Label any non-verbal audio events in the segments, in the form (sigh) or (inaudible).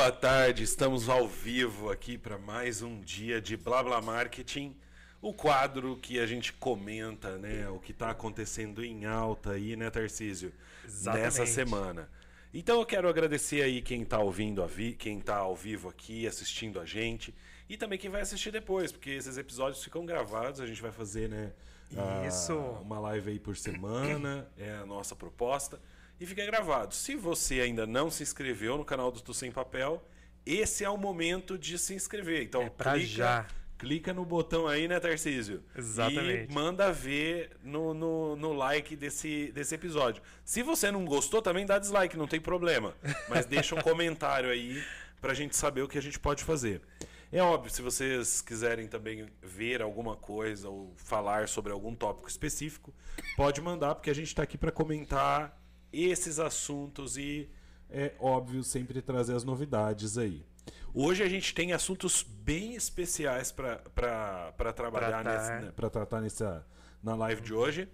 Boa tarde, estamos ao vivo aqui para mais um dia de Blá Blá Marketing, o quadro que a gente comenta, né, o que está acontecendo em alta aí, né, Tarcísio, Exatamente. nessa semana. Então eu quero agradecer aí quem está ouvindo, a vi, quem está ao vivo aqui, assistindo a gente, e também quem vai assistir depois, porque esses episódios ficam gravados, a gente vai fazer, né, Isso. uma live aí por semana, é a nossa proposta, e fica gravado. Se você ainda não se inscreveu no canal do Tu Sem Papel, esse é o momento de se inscrever. Então, É pra clica, já. clica no botão aí, né, Tarcísio? Exatamente. E manda ver no, no, no like desse, desse episódio. Se você não gostou, também dá dislike, não tem problema. Mas deixa um comentário aí pra gente saber o que a gente pode fazer. É óbvio, se vocês quiserem também ver alguma coisa ou falar sobre algum tópico específico, pode mandar, porque a gente está aqui para comentar esses assuntos e, é óbvio, sempre trazer as novidades aí. Hoje a gente tem assuntos bem especiais para trabalhar Tratar. para tratar nessa na live de hoje.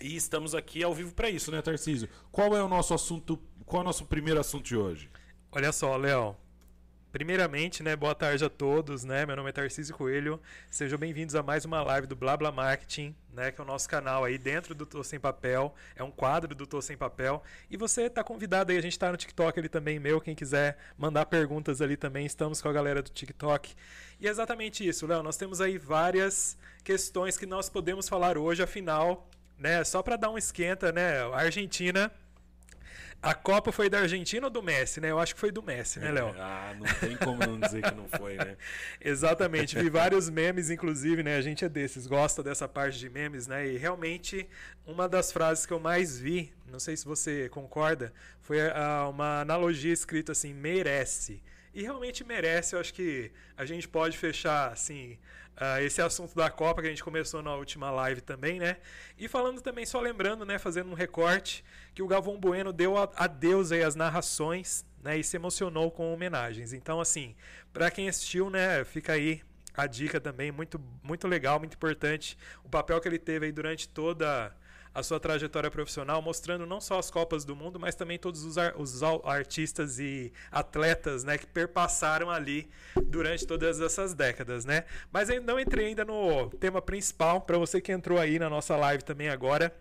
E estamos aqui ao vivo para isso, né, Tarcísio? Qual é o nosso assunto? Qual é o nosso primeiro assunto de hoje? Olha só, Léo. Primeiramente, né, boa tarde a todos, né? Meu nome é Tarcísio Coelho. Sejam bem-vindos a mais uma live do Blá Marketing, né, que é o nosso canal aí dentro do Tô Sem Papel, é um quadro do Tô Sem Papel. E você está convidado aí, a gente está no TikTok ali também, meu, quem quiser mandar perguntas ali também, estamos com a galera do TikTok. E é exatamente isso, Léo, nós temos aí várias questões que nós podemos falar hoje, afinal, né, só para dar um esquenta, né, a Argentina a Copa foi da Argentina ou do Messi, né? Eu acho que foi do Messi, né, Léo? Ah, não tem como não dizer que não foi, né? (laughs) Exatamente, vi vários memes, inclusive, né? A gente é desses, gosta dessa parte de memes, né? E realmente, uma das frases que eu mais vi, não sei se você concorda, foi ah, uma analogia escrita assim, merece. E realmente merece, eu acho que a gente pode fechar, assim, ah, esse assunto da Copa que a gente começou na última live também, né? E falando também, só lembrando, né, fazendo um recorte, que o Galvão Bueno deu adeus aí às narrações, né, e se emocionou com homenagens. Então, assim, para quem assistiu, né, fica aí a dica também, muito, muito legal, muito importante, o papel que ele teve aí durante toda a sua trajetória profissional, mostrando não só as Copas do Mundo, mas também todos os, ar- os artistas e atletas, né, que perpassaram ali durante todas essas décadas, né? Mas ainda não entrei ainda no tema principal, para você que entrou aí na nossa live também agora,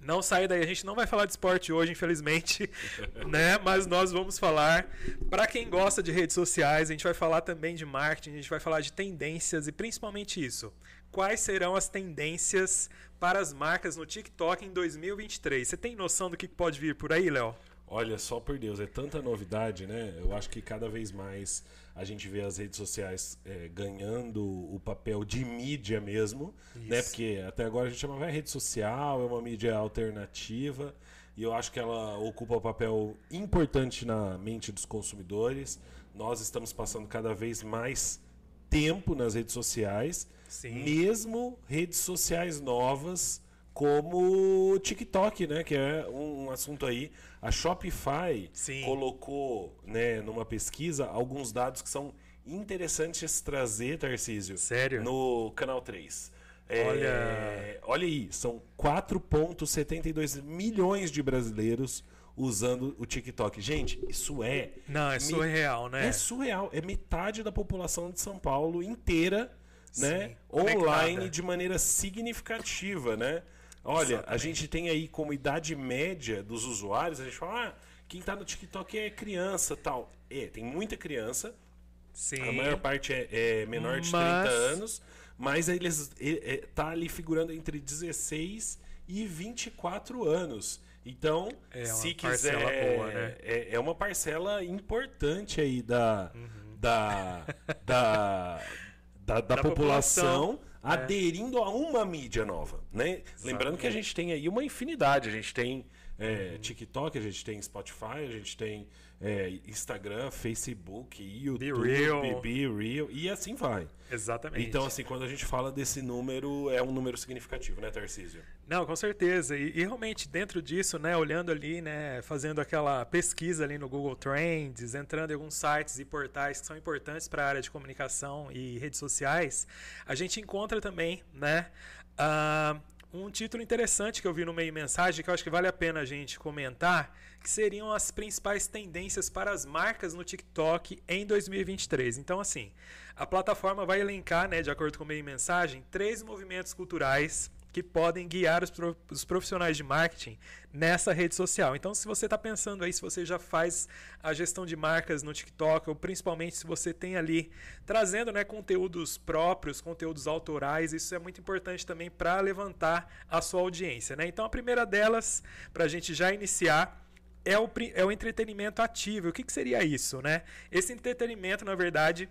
não sai daí, a gente não vai falar de esporte hoje, infelizmente, (laughs) né? Mas nós vamos falar para quem gosta de redes sociais, a gente vai falar também de marketing, a gente vai falar de tendências e principalmente isso. Quais serão as tendências para as marcas no TikTok em 2023? Você tem noção do que pode vir por aí, Léo? Olha, só por Deus, é tanta novidade, né? Eu acho que cada vez mais a gente vê as redes sociais é, ganhando o papel de mídia mesmo, né? Isso. Porque até agora a gente chamava de rede social, é uma mídia alternativa, e eu acho que ela ocupa um papel importante na mente dos consumidores. Nós estamos passando cada vez mais tempo nas redes sociais, Sim. mesmo redes sociais novas como o TikTok, né, que é um, assunto aí. A Shopify Sim. colocou, né, numa pesquisa alguns dados que são interessantes trazer, Tarcísio, Sério? no canal 3. Olha- olha aí, são 4,72 milhões de brasileiros usando o TikTok. Gente, isso é Não, é me- surreal, né? é surreal. É metade da população de São Paulo inteira, né? Sim, Online conectada. de maneira significativa, né? Olha, a Exatamente. gente tem aí como idade média dos usuários, a gente fala, ah, quem tá no TikTok é criança tal. É, tem muita criança, Sim. a maior parte é, é menor de Mas- 30 anos, mas eles é, tá ali figurando entre 16 e 24 anos. Então, É se quiser, boa, né? é, é uma parcela importante aí da, da, (laughs) da, da, da Da população, população, é. aderindo a uma mídia nova, né? Lembrando que a gente tem aí uma infinidade, a gente tem É, TikTok, a gente tem Spotify, a gente tem é, Instagram, Facebook, YouTube, Be Real. Be Real, e assim vai. Exatamente. Então, assim, quando a gente fala desse número, é um número significativo, né, Tarcísio? Não, com certeza. E, e, realmente dentro disso, né, olhando ali, né, fazendo aquela pesquisa ali no Google Trends, entrando em alguns sites e portais que são importantes para a área de comunicação e redes sociais, a gente encontra também, né, uh, um título interessante que eu vi no meio mensagem que eu acho que vale a pena a gente comentar, que seriam as principais tendências para as marcas no TikTok em 2023. Então, assim, a plataforma vai elencar, né, de acordo com o meio mensagem, três movimentos culturais que podem guiar os profissionais de marketing nessa rede social. Então, se você está pensando aí, se você já faz a gestão de marcas no TikTok, ou principalmente se você tem ali trazendo né, conteúdos próprios, conteúdos autorais, isso é muito importante também para levantar a sua audiência. Né? Então, a primeira delas, para a gente já iniciar, é o, é o entretenimento ativo. O que, que seria isso? Né? Esse entretenimento, na verdade,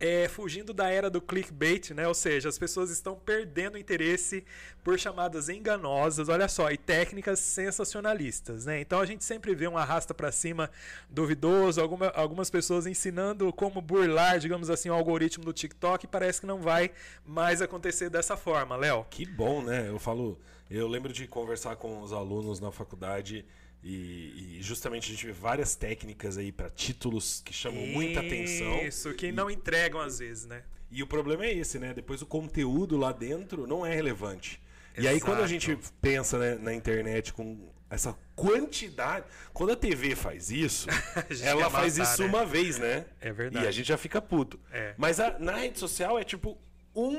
é, fugindo da era do clickbait, né? Ou seja, as pessoas estão perdendo interesse por chamadas enganosas, olha só, e técnicas sensacionalistas, né? Então a gente sempre vê um arrasta para cima duvidoso, alguma, algumas pessoas ensinando como burlar, digamos assim, o algoritmo do TikTok e parece que não vai mais acontecer dessa forma, Léo. Que bom, né? Eu falo, eu lembro de conversar com os alunos na faculdade e, e, justamente a gente vê várias técnicas aí para títulos que chamam Isso, muita atenção. Isso, que e, não entregam às vezes, né? E o problema é esse, né? Depois o conteúdo lá dentro não é relevante. Exato. E aí quando a gente pensa né, na internet com essa quantidade. Quando a TV faz isso, (laughs) ela faz matar, isso né? uma vez, né? É verdade. E a gente já fica puto. É. Mas a, na rede social é tipo um,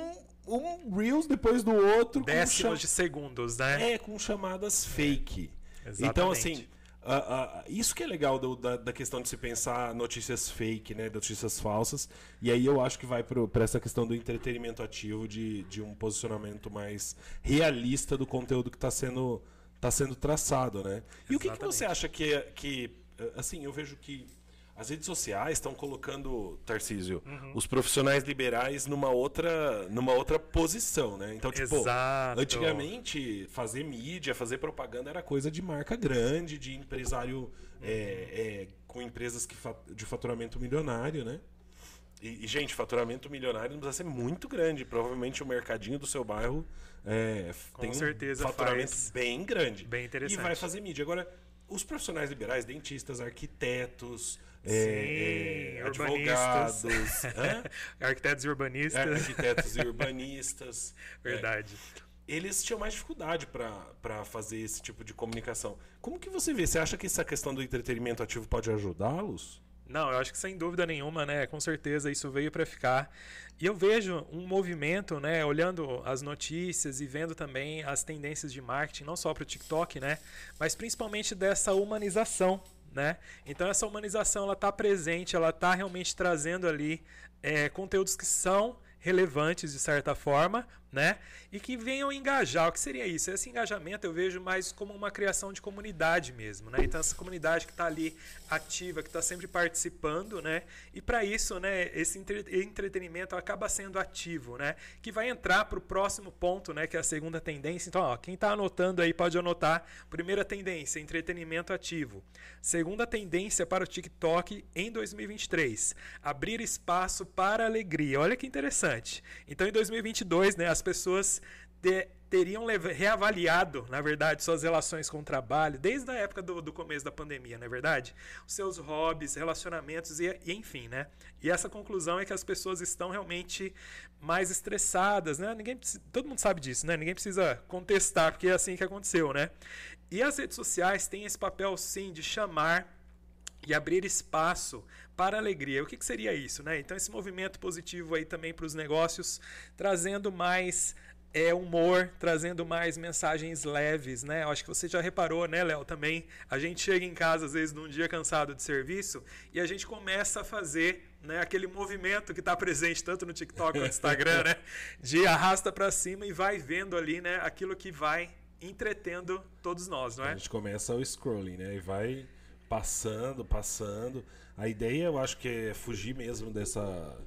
um Reels depois do outro. Décimos de segundos, né? É, com chamadas fake. Exatamente. Então, assim, uh, uh, isso que é legal do, da, da, questão de se pensar notícias fake, né? Notícias falsas. E aí eu acho que vai para essa questão do entretenimento ativo, de, de um posicionamento mais realista do conteúdo que está sendo, tá sendo traçado, né? E Exatamente. o que, que você acha que, é, que. Assim, eu vejo que as redes sociais estão colocando, Tarcísio, uhum. os profissionais liberais numa outra, numa outra posição, né? Então, tipo, Exato. antigamente fazer mídia, fazer propaganda era coisa de marca grande, de empresário uhum. é, é, com empresas que, de faturamento milionário, né? E, e, gente, faturamento milionário não precisa ser muito grande. Provavelmente o mercadinho do seu bairro é, tem certeza um faturamento bem grande. Bem interessante. E vai fazer mídia. Agora, os profissionais liberais, dentistas, arquitetos, é, é, advogados, (laughs) arquitetos e urbanistas. É, arquitetos e urbanistas. (laughs) Verdade. eles tinham mais dificuldade para fazer esse tipo de comunicação. Como que você vê? Você acha que essa questão do entretenimento ativo pode ajudá-los? Não, eu acho que sem dúvida nenhuma, né? Com certeza isso veio para ficar. E eu vejo um movimento, né? Olhando as notícias e vendo também as tendências de marketing, não só para o TikTok, né? Mas principalmente dessa humanização né? Então essa humanização ela está presente, ela está realmente trazendo ali é, conteúdos que são relevantes de certa forma, né? E que venham engajar. O que seria isso? Esse engajamento eu vejo mais como uma criação de comunidade mesmo, né? Então essa comunidade que está ali ativa, que está sempre participando, né? E para isso, né? Esse entretenimento acaba sendo ativo, né? Que vai entrar para o próximo ponto, né? Que é a segunda tendência. Então, ó, quem está anotando aí pode anotar. Primeira tendência, entretenimento ativo. Segunda tendência para o TikTok em 2023, abrir espaço para alegria. Olha que interessante. Então, em 2022, né? As pessoas de, teriam reavaliado, na verdade, suas relações com o trabalho, desde a época do, do começo da pandemia, não é verdade? Os seus hobbies, relacionamentos e, e, enfim, né? E essa conclusão é que as pessoas estão realmente mais estressadas, né? Ninguém, todo mundo sabe disso, né? Ninguém precisa contestar, porque é assim que aconteceu, né? E as redes sociais têm esse papel, sim, de chamar e abrir espaço para alegria. O que, que seria isso, né? Então esse movimento positivo aí também para os negócios, trazendo mais é humor, trazendo mais mensagens leves, né? Eu acho que você já reparou, né, Léo, também. A gente chega em casa às vezes num dia cansado de serviço e a gente começa a fazer, né, aquele movimento que está presente tanto no TikTok quanto no Instagram, né, (laughs) de arrasta para cima e vai vendo ali, né, aquilo que vai entretendo todos nós, não é? A gente começa o scrolling, né, e vai passando, passando. A ideia eu acho que é fugir mesmo dessa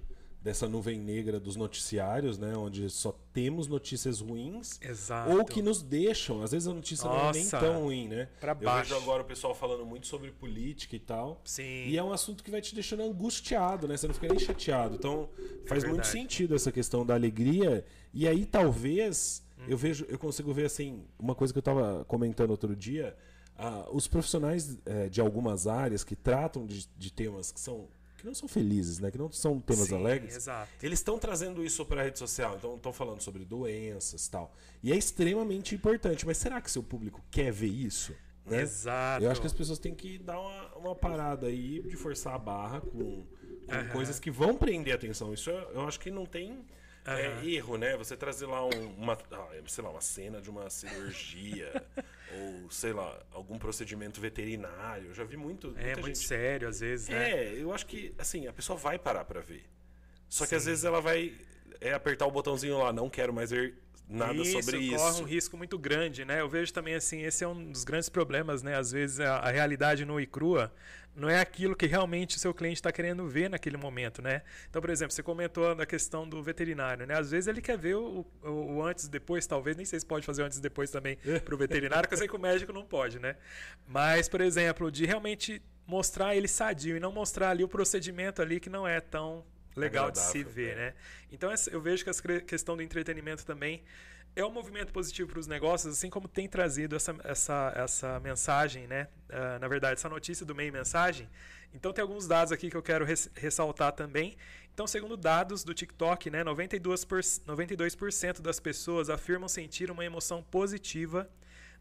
dessa nuvem negra dos noticiários, né? Onde só temos notícias ruins. Exato. Ou que nos deixam. Às vezes a notícia não é nem Nossa, tão ruim, né? pra Eu baixo. vejo agora o pessoal falando muito sobre política e tal. Sim. E é um assunto que vai te deixando angustiado, né? Você não fica nem chateado. Então, faz muito verdade. sentido essa questão da alegria. E aí, talvez, eu vejo, eu consigo ver assim, uma coisa que eu tava comentando outro dia. Ah, os profissionais eh, de algumas áreas que tratam de, de temas que são que não são felizes, né? Que não são temas Sim, alegres. Exato. Eles estão trazendo isso para a rede social, então estão falando sobre doenças e tal. E é extremamente importante. Mas será que seu público quer ver isso? Né? Exato. Eu acho que as pessoas têm que dar uma, uma parada aí de forçar a barra com, com Aham. coisas que vão prender atenção. Isso eu, eu acho que não tem é, Aham. erro, né? Você trazer lá um- uma, ah, sei lá, uma cena de uma cirurgia (laughs) ou, sei lá, algum procedimento veterinário. Eu já vi muito. É muito gente sério, às vezes, né? é, eu acho que, assim, a pessoa vai parar pra ver. Só que às Sim. vezes ela vai é, apertar o botãozinho lá, não quero mais ver nada sobre corre isso. um risco muito grande, né? Eu vejo também assim, esse é um dos grandes problemas, né? Às vezes a, a realidade nua e crua não é aquilo que realmente o seu cliente está querendo ver naquele momento, né? Então, por exemplo, você comentou da questão do veterinário, né? Às vezes ele quer ver o, o, o antes e depois, talvez, nem sei se pode fazer o antes e depois também (laughs) para o veterinário, porque eu sei que o médico não pode, né? Mas, por exemplo, de realmente mostrar ele sadio e não mostrar ali o procedimento ali que não é tão legal de se ver, é. né? Então eu vejo que a questão do entretenimento também é um movimento positivo para os negócios, assim como tem trazido essa, essa, essa mensagem, né? Ah, na verdade, essa notícia do meio mensagem. Então tem alguns dados aqui que eu quero res- ressaltar também. Então, segundo dados do TikTok, né, 92%, por, 92% das pessoas afirmam sentir uma emoção positiva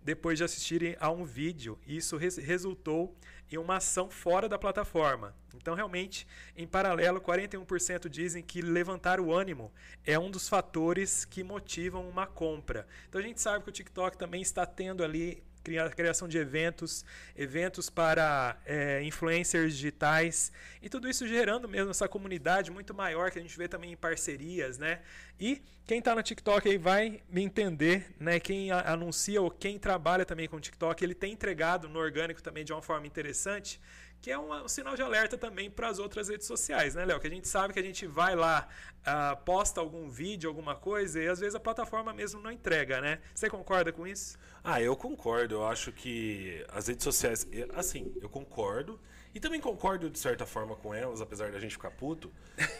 depois de assistirem a um vídeo. Isso res- resultou em uma ação fora da plataforma. Então, realmente, em paralelo, 41% dizem que levantar o ânimo é um dos fatores que motivam uma compra. Então, a gente sabe que o TikTok também está tendo ali cria- criação de eventos, eventos para é, influencers digitais e tudo isso gerando mesmo essa comunidade muito maior que a gente vê também em parcerias, né? E quem está no TikTok aí vai me entender, né? Quem anuncia ou quem trabalha também com TikTok, ele tem entregado no orgânico também de uma forma interessante, que é uma- um sinal de alerta também para as outras redes sociais, né, Léo? Que a gente sabe que a gente vai lá, ah, posta algum vídeo, alguma coisa, e às vezes a plataforma mesmo não entrega, né? Você concorda com isso? Ah, eu concordo. Eu acho que as redes sociais. Assim, eu concordo. E também concordo, de certa forma, com elas, apesar da gente ficar puto,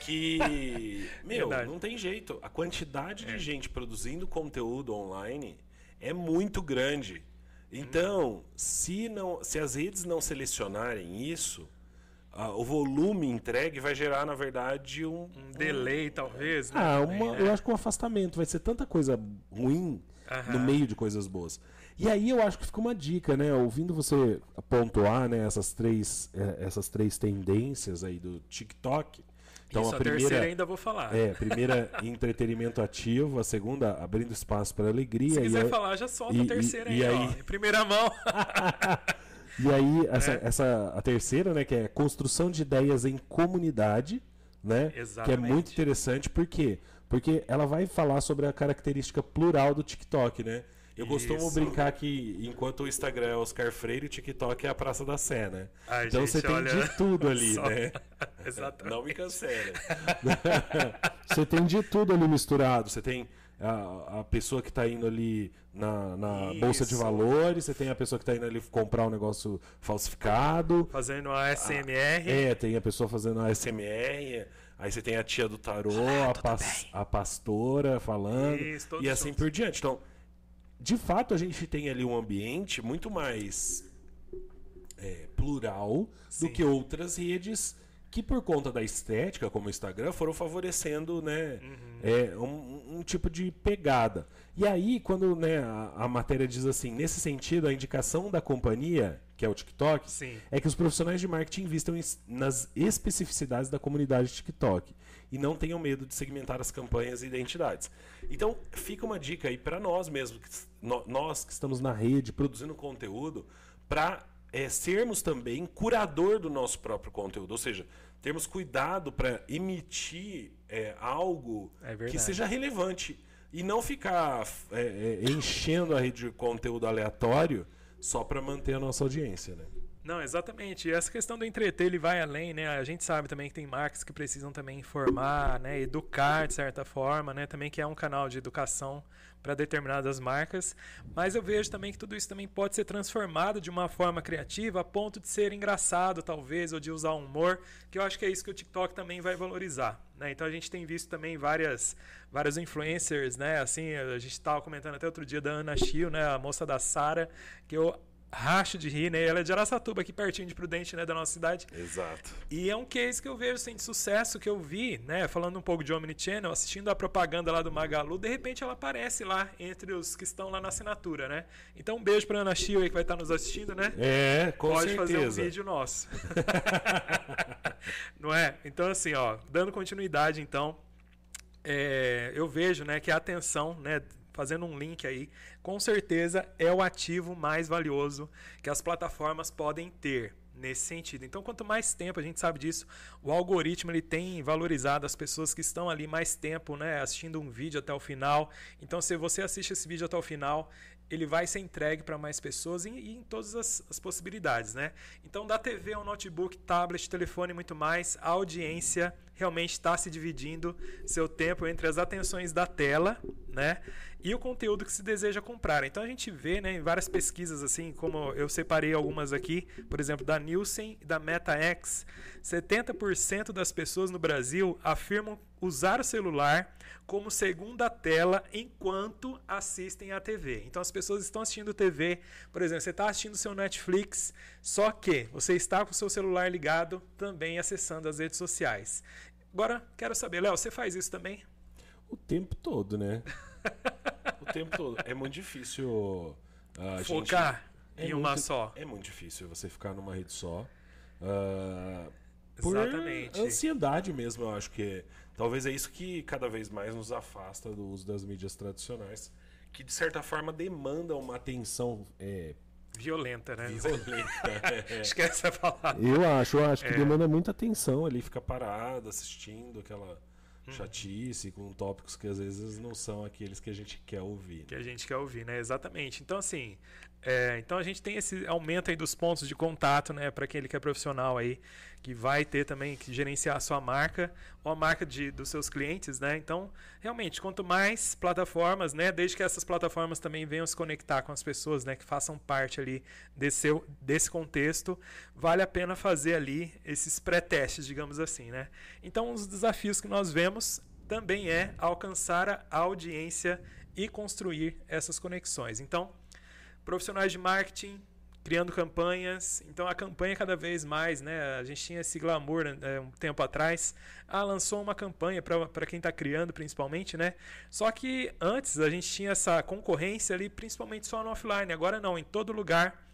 que. (laughs) meu, Verdade. não tem jeito. A quantidade de gente produzindo conteúdo online é muito grande. Então, se, não, se as redes não selecionarem isso, ah, o volume entregue vai gerar, na verdade, um. Um delay, talvez, né? Ah, uma- né? eu acho que um afastamento. Vai ser tanta coisa ruim Aham. no meio de coisas boas. E aí eu acho que fica uma dica, né? Ouvindo você pontuar né, essas, três, eh, essas três tendências aí do TikTok. Então Isso, a a terceira primeira. ainda vou falar. É, a primeira (laughs) entretenimento ativo, a segunda abrindo espaço para alegria. Se quiser falar, já solta e- a terceira e- aí, e ó. aí- Em primeira mão. (laughs) E aí, essa, É. essa, a terceira, né, que é construção de ideias em comunidade, né? Que é Exatamente. muito interessante, por quê? Porque ela vai falar sobre a característica plural do TikTok, né? Eu costumo Isso. brincar que enquanto o Instagram é Oscar Freire, o TikTok é a Praça da Sé, né? Ai, então gente, você tem olha, de tudo (laughs) ali, só- né? (laughs) Exatamente. Não me cancele. (laughs) você tem de tudo ali misturado. Você tem a, a pessoa que está indo ali na, na bolsa de valores, você tem a pessoa que está indo ali comprar um negócio falsificado. Fazendo a SMR. É, tem a pessoa fazendo a SMR, aí você tem a tia do tarô, a, pas- a pastora falando, Isso, e assim por diante. Então, de fato, a gente tem ali um ambiente muito mais é, plural Sim. do que outras redes que, por conta da estética, como o Instagram, foram favorecendo né, Uhum. é, um, um tipo de pegada. E aí, quando né, a, a matéria diz assim, nesse sentido, a indicação da companhia, que é o TikTok, Sim. é que os profissionais de marketing invistam em- nas especificidades da comunidade TikTok e não tenham medo de segmentar as campanhas e identidades. Então, fica uma dica aí para nós mesmos, que no- nós que estamos na rede produzindo conteúdo, para sermos também curador do nosso próprio conteúdo, ou seja, termos cuidado para emitir é, algo É que seja relevante e não ficar é, é, enchendo a rede de conteúdo aleatório só para manter a nossa audiência, né? Não, exatamente. E essa questão do entreter, ele vai além, né? A gente sabe também que tem marcas que precisam também informar, né? Educar de certa forma, né? Também que é um canal de educação para determinadas marcas. Mas eu vejo também que tudo isso também pode ser transformado de uma forma criativa a ponto de ser engraçado, talvez, ou de usar humor, que eu acho que é isso que o TikTok também vai valorizar. Né? Então a gente tem visto também várias, várias influencers, né? Assim, a gente estava comentando até outro dia da Ana Chio, né? A moça da Sara, que eu racho de rir, né? Ela é de Araçatuba, aqui pertinho de Prudente, né, da nossa cidade. Exato. E é um case que eu vejo assim, de sucesso que eu vi, né? Falando um pouco de Omnichannel, assistindo a propaganda lá do Magalu, de repente ela aparece lá entre os que estão lá na assinatura, né? Então um beijo pra Ana Chio aí que vai estar nos assistindo, né? É, com Pode certeza. fazer um vídeo nosso. (laughs) Não é? Então, assim, ó, dando continuidade, então, é, eu vejo né, que a atenção, né, fazendo um link aí, com certeza é o ativo mais valioso que as plataformas podem ter nesse sentido. Então, quanto mais tempo, a gente sabe disso, o algoritmo ele tem valorizado as pessoas que estão ali mais tempo, né, assistindo um vídeo até o final. Então, se você assiste esse vídeo até o final, ele vai ser entregue para mais pessoas e, e em todas as, as, possibilidades, né? Então, da TV ao notebook, tablet, telefone e muito mais, a audiência realmente está se dividindo seu tempo entre as atenções da tela, né? E o conteúdo que se deseja comprar. Então a gente vê, né, em várias pesquisas assim, como eu separei algumas aqui, por exemplo, da Nielsen e da MetaX, 70% das pessoas no Brasil afirmam usar o celular como segunda tela enquanto assistem à TV. Então as pessoas estão assistindo TV, por exemplo, você está assistindo seu Netflix, só que você está com o seu celular ligado, também acessando as redes sociais. Agora, quero saber, Léo, você faz isso também? O tempo todo, né? (laughs) o tempo todo. É muito difícil uh, focar gente... em é uma muito, só. É muito difícil você ficar numa rede só. Uh, Exatamente. Por ansiedade mesmo, eu acho que talvez é isso que cada vez mais nos afasta do uso das mídias tradicionais, que de certa forma demandam uma atenção é, violenta, né? Violenta. é. (laughs) Esquece a palavra. Eu acho, eu acho que É. demanda muita atenção ali. Ele fica parado assistindo aquela chatice com tópicos que às vezes não são aqueles que a gente quer ouvir. que a gente quer ouvir, né? Exatamente. Então, assim, é, então a gente tem esse aumento aí dos pontos de contato, né? Para aquele que é profissional aí, que vai ter também que gerenciar a sua marca ou a marca de, dos seus clientes, né? Então, realmente, quanto mais plataformas, né? Desde que essas plataformas também venham se conectar com as pessoas, né? Que façam parte ali desse, seu, desse contexto, vale a pena fazer ali esses pré-testes, digamos assim, né? Então, os desafios que nós vemos também é alcançar a audiência e construir essas conexões. Então, profissionais de marketing criando campanhas. Então a campanha cada vez mais, né? A gente tinha esse glamour né, um tempo atrás. Ah, lançou uma campanha para quem está criando, principalmente, né? Só que antes a gente tinha essa concorrência ali, principalmente só no offline. Agora não, em todo lugar.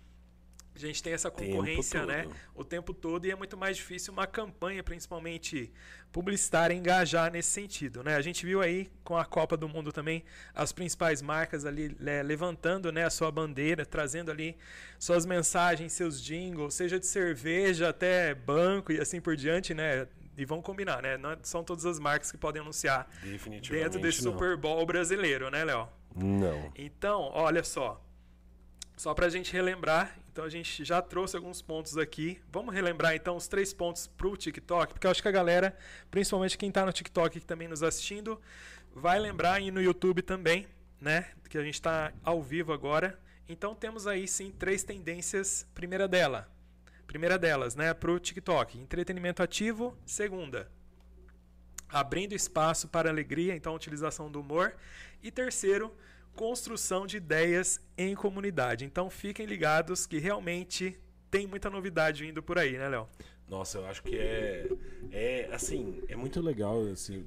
A gente tem essa concorrência, né? O tempo todo e é muito mais difícil uma campanha, principalmente publicitária, engajar nesse sentido, né? A gente viu aí com a Copa do Mundo também as principais marcas ali né, levantando, né, a sua bandeira, trazendo ali suas mensagens, seus jingles, seja de cerveja até banco e assim por diante, né? E vão combinar, né? Não são todas as marcas que podem anunciar dentro desse não. Super Bowl brasileiro, né, Léo? Não. Então, olha só. Só para a gente relembrar, então a gente já trouxe alguns pontos aqui. Vamos relembrar então os três pontos para o TikTok, porque eu acho que a galera, principalmente quem está no TikTok aqui também nos assistindo, vai lembrar e no YouTube também, né? Que a gente está ao vivo agora. Então temos aí sim três tendências. Primeira dela, primeira delas, né, para o TikTok, entretenimento ativo. Segunda, abrindo espaço para alegria, então utilização do humor. E terceiro, construção de ideias em comunidade. Então fiquem ligados que realmente tem muita novidade vindo por aí, né, Léo? Nossa, eu acho que é. É assim, é muito legal. Assim,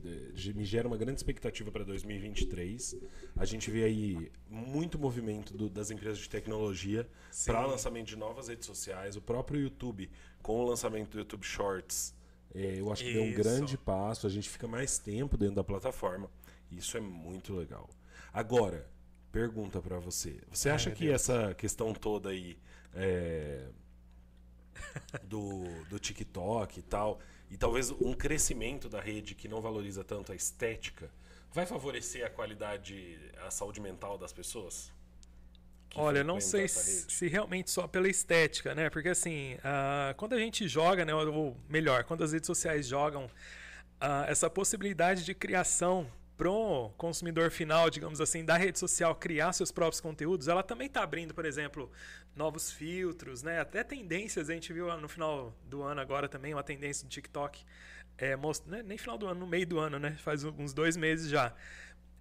me gera uma grande expectativa para 2023. A gente vê aí muito movimento do- das empresas de tecnologia para lançamento de novas redes sociais. O próprio YouTube, com o lançamento do YouTube Shorts, é, eu acho que deu um Isso. grande passo. A gente fica mais tempo dentro da plataforma. Isso é muito legal. Agora, pergunta para você. Você acha que Deus. essa questão toda aí. é, do, do TikTok e tal, e talvez um crescimento da rede que não valoriza tanto a estética, vai favorecer a qualidade, a saúde mental das pessoas? que Olha, eu não sei se, se realmente só pela estética, né? Porque assim, ah, quando a gente joga, né? Ou melhor, quando as redes sociais jogam ah, essa possibilidade de criação pro consumidor final, digamos assim, da rede social criar seus próprios conteúdos, ela também está abrindo, por exemplo, novos filtros, né? Até tendências, a gente viu no final do ano agora também uma tendência do TikTok, é, most... né? nem final do ano, no meio do ano, né? Faz uns dois meses já.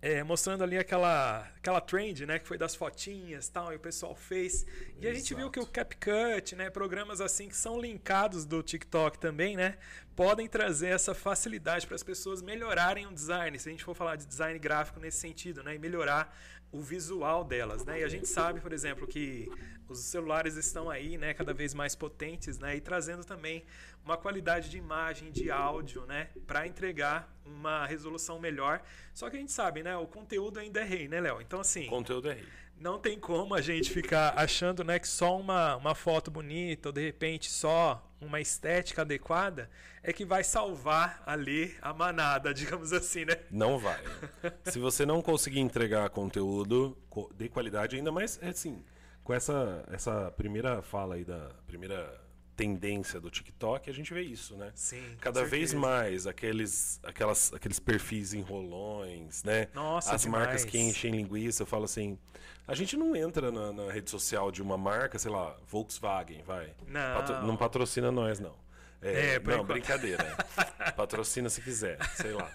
É, mostrando ali aquela, aquela trend, né, que foi das fotinhas tal, e o pessoal fez. E a gente viu que o CapCut, né, programas assim que são linkados do TikTok também, né, podem trazer essa facilidade para as pessoas melhorarem o design, se a gente for falar de design gráfico nesse sentido, né, e melhorar o visual delas, né? E a gente sabe, por exemplo, que os celulares estão aí, né, cada vez mais potentes, né, e trazendo também uma qualidade de imagem, de áudio, né, para entregar uma resolução melhor. Só que a gente sabe, né, o conteúdo ainda é rei, né, Léo? Então assim, Conteúdo é rei. não tem como a gente ficar achando, né, que só uma, uma foto bonita ou de repente só uma estética adequada é que vai salvar ali a manada, (laughs) digamos assim, né? Não vai. Se você não conseguir entregar conteúdo co- de qualidade, ainda mais, é assim, com essa, essa primeira fala aí da primeira tendência do TikTok, a gente vê isso, né? Sim, Cada vez mais aqueles, aquelas, aqueles perfis enrolões, né? Nossa, As marcas que demais. enchem linguiça, eu falo assim, a gente não entra na, na rede social de uma marca, sei lá, Volkswagen, vai. Não. Patro- não patrocina nós, não. É, por não, enquanto. brincadeira. (laughs) Patrocina se quiser, sei lá.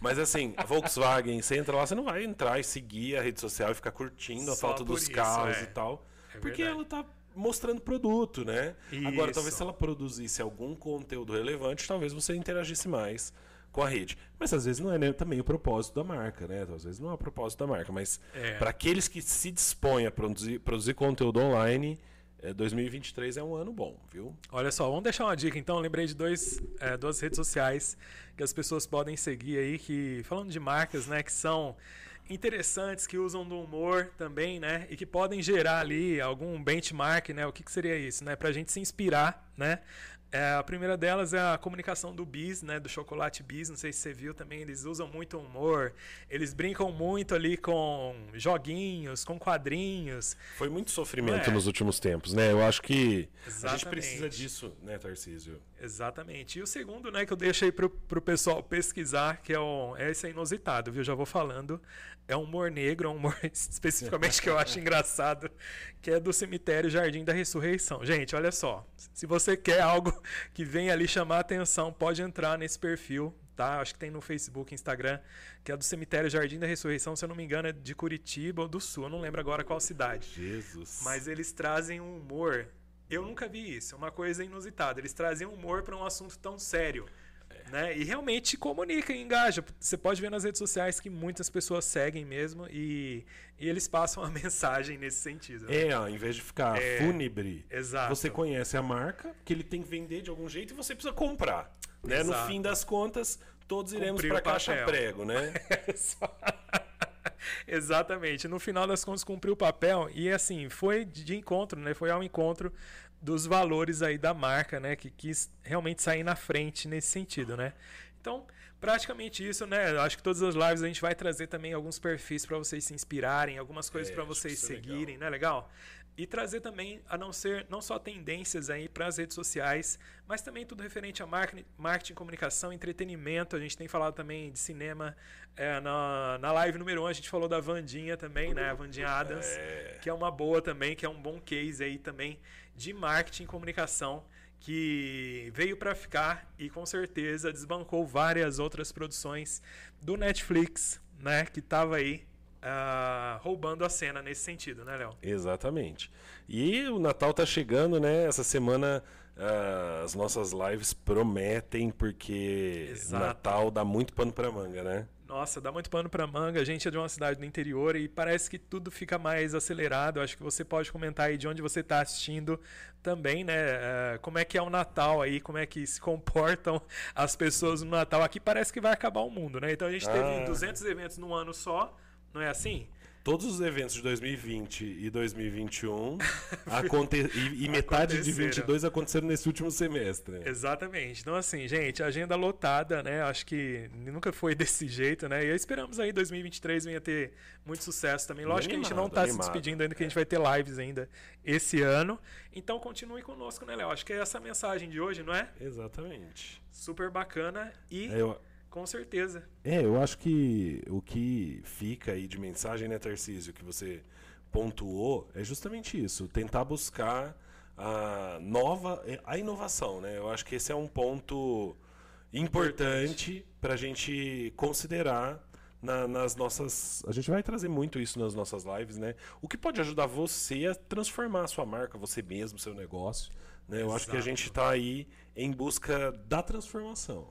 Mas assim, a Volkswagen, você entra lá, você não vai entrar e seguir a rede social e ficar curtindo a Só foto dos isso, carros é. e tal. É porque verdade. ela tá mostrando produto, né? Agora, Isso. talvez se ela produzisse algum conteúdo relevante, talvez você interagisse mais com a rede. Mas às vezes não é né, também o propósito da marca, né? Às vezes não é o propósito da marca, mas É. para aqueles que se dispõem a produzir, produzir conteúdo online, é, 2023 é um ano bom, viu? Olha só, vamos deixar uma dica então. Eu lembrei de dois, é, duas redes sociais que as pessoas podem seguir aí, que falando de marcas, né, que são interessantes, que usam do humor também, né, e que podem gerar ali algum benchmark, né? O que, que seria isso, né? Pra gente se inspirar, né? É, a primeira delas é a comunicação do Bis, né? Do Chocolate Bis, não sei se você viu também, eles usam muito humor, eles brincam muito ali com joguinhos, com quadrinhos. Foi muito sofrimento é? nos últimos tempos, né? Eu acho que a gente Exatamente. precisa disso, né, Tarcísio? Exatamente. E o segundo, né, que eu deixo aí pro, pro pessoal pesquisar, que é, o, é esse inusitado, viu? Já vou falando. É um humor negro, é um humor (laughs) especificamente que eu acho engraçado, que é do cemitério Jardim da Ressurreição. Gente, olha só. Se você quer algo (laughs) que venha ali chamar a atenção, pode entrar nesse perfil, tá? Acho que tem no Facebook, Instagram, que é do cemitério Jardim da Ressurreição, se eu não me engano, é de Curitiba ou do Sul. Eu não lembro agora qual cidade. Jesus. Mas eles trazem um humor. Eu nunca vi isso, é uma coisa inusitada. Eles trazem humor para um assunto tão sério. Né? E realmente comunica e engaja. Você pode ver nas redes sociais que muitas pessoas seguem mesmo e, e eles passam a (laughs) mensagem nesse sentido. né? É, ó, em vez de ficar É, fúnebre, exato. você conhece a marca, que ele tem que vender de algum jeito e você precisa comprar. Né? No fim das contas, todos iremos para o caixa papel. prego, né? (laughs) (laughs) (laughs) Exatamente. No final das contas, cumpriu o papel e assim, foi de encontro, né? Foi ao encontro dos valores aí da marca, né? Que quis realmente sair na frente nesse sentido, né? Então, praticamente isso, né? Acho que todas as lives a gente vai trazer também alguns perfis para vocês se inspirarem, algumas coisas É, para vocês é legal. seguirem, né? Legal? E trazer também, a não ser, não só tendências aí para as redes sociais, mas também tudo referente a marketing, comunicação, entretenimento. A gente tem falado também de cinema. É, na, na live número 1 um, a gente falou da Vandinha também, né? A Vandinha Adams, que é uma boa também, que é um bom case aí também de marketing e comunicação que veio para ficar e com certeza desbancou várias outras produções do Netflix, né? Que tava aí ah, roubando a cena nesse sentido, né, Léo? Exatamente. E o Natal tá chegando, né? Essa semana ah, as nossas lives prometem, porque Exato. Natal dá muito pano pra manga, né? Nossa, dá muito pano pra manga. A gente é de uma cidade do interior e parece que tudo fica mais acelerado. Acho que você pode comentar aí de onde você está assistindo também, né? Eh, Como é que é o Natal aí, como é que se comportam as pessoas no Natal. Aqui parece que vai acabar o mundo, né? Então a gente teve Ah. 200 eventos num ano só, Não é assim? Todos os eventos de 2020 e 2021 (laughs) aconte e, e metade de Aconteceram. 22 aconteceram nesse último semestre. Exatamente. Então, assim, gente, agenda lotada, né? Acho que nunca foi (laughs) desse jeito, né? E esperamos aí 2023 venha ter muito sucesso também. Lógico que a gente não Animado, tá se animado. despedindo ainda, que a gente vai ter lives ainda esse ano. Então, continue conosco, né, Léo? Acho que é essa a mensagem de hoje, não é? Exatamente. Super bacana e É, eu, com certeza. é, eu acho que o que fica aí de mensagem, né, Tarcísio, que você pontuou, é justamente isso. Tentar buscar a nova, a inovação, né? Eu acho que esse é um ponto importante para a gente considerar na- nas nossas. A gente vai trazer muito isso nas nossas lives, né? O que pode ajudar você a transformar a sua marca, você mesmo, seu negócio. Né? Eu acho que a gente está aí em busca da transformação.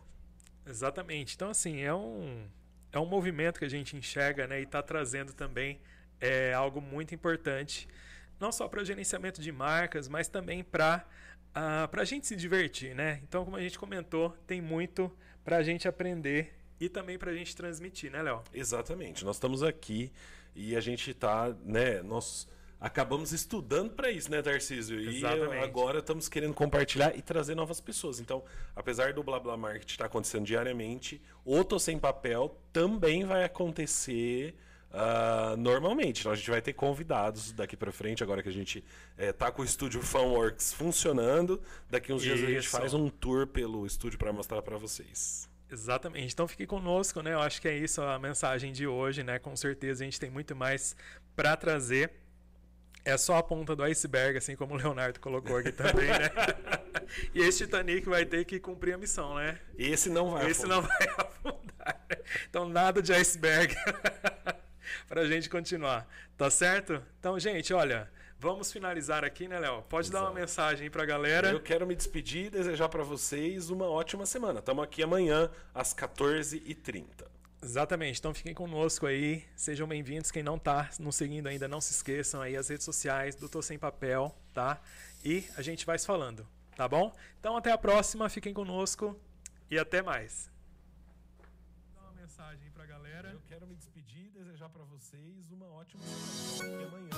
Exatamente. Então, assim, é um, é um movimento que a gente enxerga né, e está trazendo também é, algo muito importante, não só para o gerenciamento de marcas, mas também para a gente se divertir. Né? Então, como a gente comentou, tem muito para a gente aprender e também para a gente transmitir, né, Léo? Exatamente. Nós estamos aqui e a gente está, né? Nós acabamos estudando para isso, né, Tarcísio? E Exatamente. agora estamos querendo compartilhar e trazer novas pessoas. Então, apesar do Blá Blá Market estar acontecendo diariamente, o Tô Sem Papel também vai acontecer ah, normalmente. Então, a gente vai ter convidados daqui para frente, agora que a gente está com o estúdio Funworks funcionando. Daqui uns dias a gente faz um tour pelo estúdio para mostrar para vocês. Exatamente. Então fique conosco, né? Eu acho que é isso a mensagem de hoje, né? Com certeza a gente tem muito mais para trazer. É só a ponta do iceberg, assim como o Leonardo colocou aqui também, né? (laughs) e esse Titanic vai ter que cumprir a missão, né? Esse não vai Esse afundar. não vai (laughs) afundar. Então nada de iceberg (laughs) pra gente continuar, tá certo? Então, gente, olha, vamos finalizar aqui, né, Léo? Pode dar uma Exato. mensagem aí pra galera. Eu quero me despedir e desejar para vocês uma ótima semana. Estamos aqui amanhã às 14h30. Exatamente. Então fiquem conosco aí. Sejam bem-vindos. Quem não tá nos seguindo ainda, não se esqueçam aí as redes sociais do Tô Sem Papel, tá? E a gente vai se falando, tá bom? Então até a próxima. Fiquem conosco e até mais. Dá uma mensagem aí pra galera. Eu quero me despedir e desejar para vocês uma ótima semana. Amanhã.